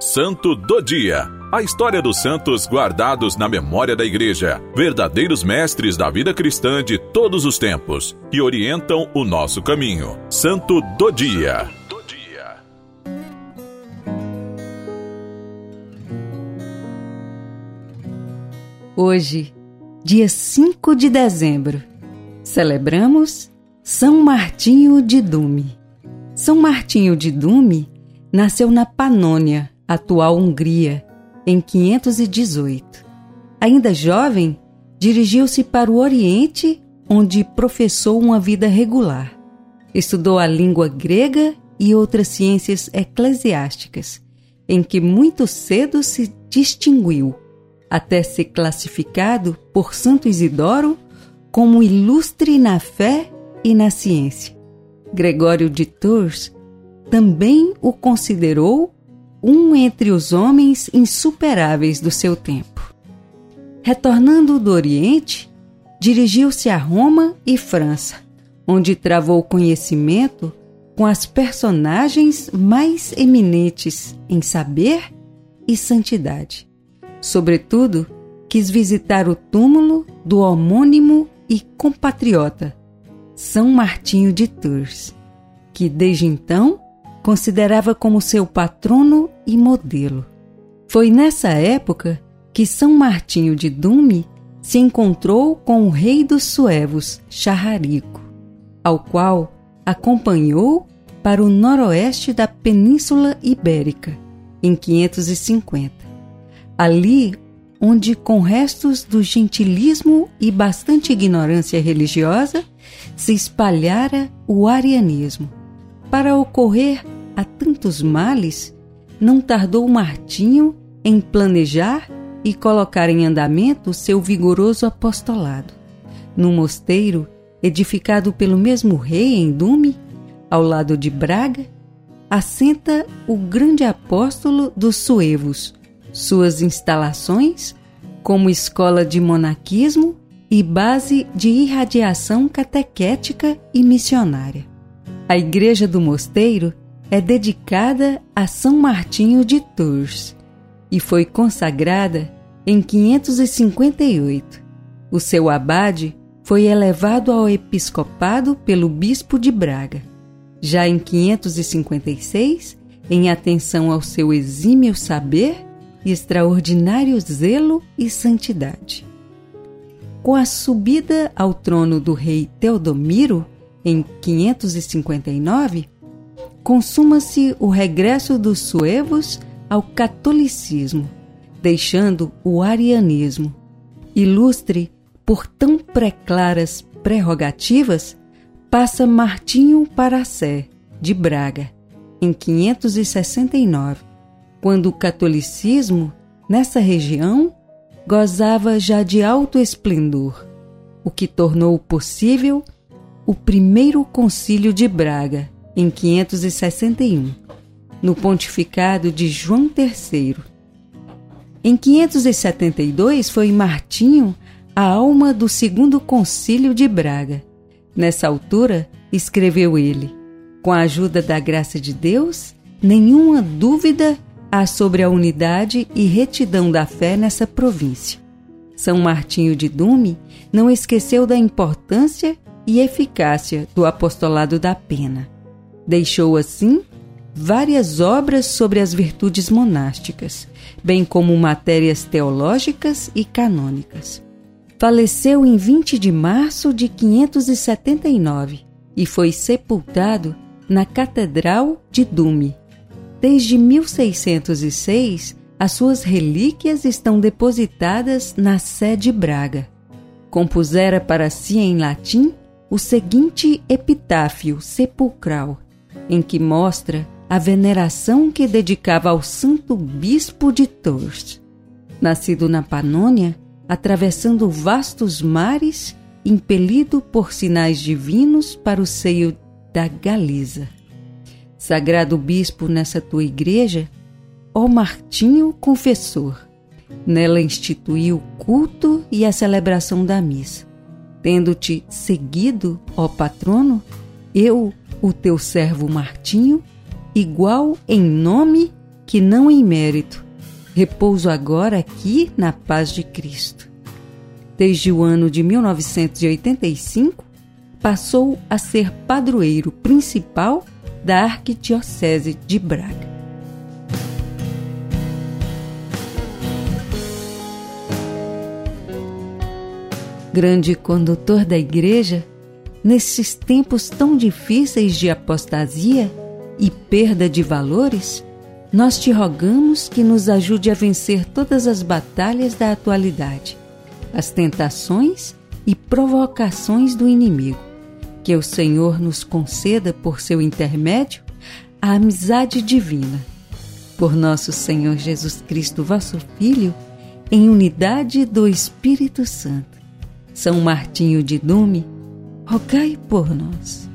Santo do Dia. A história dos santos guardados na memória da Igreja, verdadeiros mestres da vida cristã de todos os tempos, que orientam o nosso caminho. Santo do Dia. Hoje, dia 5 de dezembro, celebramos São Martinho de Dume. São Martinho de Dume nasceu na Panônia, atual Hungria, em 518. Ainda jovem, dirigiu-se para o Oriente, onde professou uma vida regular. Estudou a língua grega e outras ciências eclesiásticas, em que muito cedo se distinguiu, até ser classificado por Santo Isidoro como ilustre na fé e na ciência. Gregório de Tours também o considerou um entre os homens insuperáveis do seu tempo. Retornando do Oriente, dirigiu-se a Roma e França, onde travou conhecimento com as personagens mais eminentes em saber e santidade. Sobretudo, quis visitar o túmulo do homônimo e compatriota São Martinho de Tours, que desde então considerava como seu patrono e modelo. Foi nessa época que São Martinho de Dume se encontrou com o rei dos suevos, Charrarico, ao qual acompanhou para o noroeste da Península Ibérica, em 550. Ali onde, com restos do gentilismo e bastante ignorância religiosa, se espalhara o arianismo. Para ocorrer a tantos males, não tardou Martinho em planejar e colocar em andamento seu vigoroso apostolado. No mosteiro, edificado pelo mesmo rei em Dume, ao lado de Braga, assenta o grande apóstolo dos suevos. Suas instalações, como escola de monaquismo e base de irradiação catequética e missionária. A igreja do mosteiro é dedicada a São Martinho de Tours e foi consagrada em 558. O seu abade foi elevado ao episcopado pelo bispo de Braga. Já em 556, em atenção ao seu exímio saber extraordinário zelo e santidade. Com a subida ao trono do rei Teodomiro, em 559, consuma-se o regresso dos suevos ao catolicismo, deixando o arianismo. Ilustre por tão preclaras prerrogativas, passa Martinho para Sé, de Braga, em 569, quando o catolicismo, nessa região, gozava já de alto esplendor, o que tornou possível o primeiro concílio de Braga, em 561, no pontificado de João III. Em 572 foi Martinho a alma do segundo concílio de Braga. Nessa altura, escreveu ele: Com a ajuda da graça de Deus, nenhuma dúvida há sobre a unidade e retidão da fé nessa província. São Martinho de Dume não esqueceu da importância e eficácia do apostolado da pena Deixou assim várias obras sobre as virtudes monásticas, bem como matérias teológicas e canônicas. Faleceu em 20 de março de 579 e foi sepultado na Catedral de Dume. Desde 1606, as suas relíquias estão depositadas na Sé de Braga. Compusera para si em latim o seguinte epitáfio sepulcral em que mostra a veneração que dedicava ao santo bispo de Tours. Nascido na Panônia, atravessando vastos mares, impelido por sinais divinos para o seio da Galiza. Sagrado bispo nessa tua igreja, ó Martinho Confessor, nela instituiu o culto e a celebração da missa. Tendo-te seguido, ó patrono, eu, o teu servo Martinho, igual em nome que não em mérito, repouso agora aqui na paz de Cristo. Desde o ano de 1985, passou a ser padroeiro principal da Arquidiocese de Braga. Grande condutor da Igreja, nesses tempos tão difíceis de apostasia e perda de valores, nós te rogamos que nos ajude a vencer todas as batalhas da atualidade, as tentações e provocações do inimigo. Que o Senhor nos conceda, por seu intermédio, a amizade divina. Por nosso Senhor Jesus Cristo, vosso Filho, em unidade do Espírito Santo. São Martinho de Dume, rogai por nós.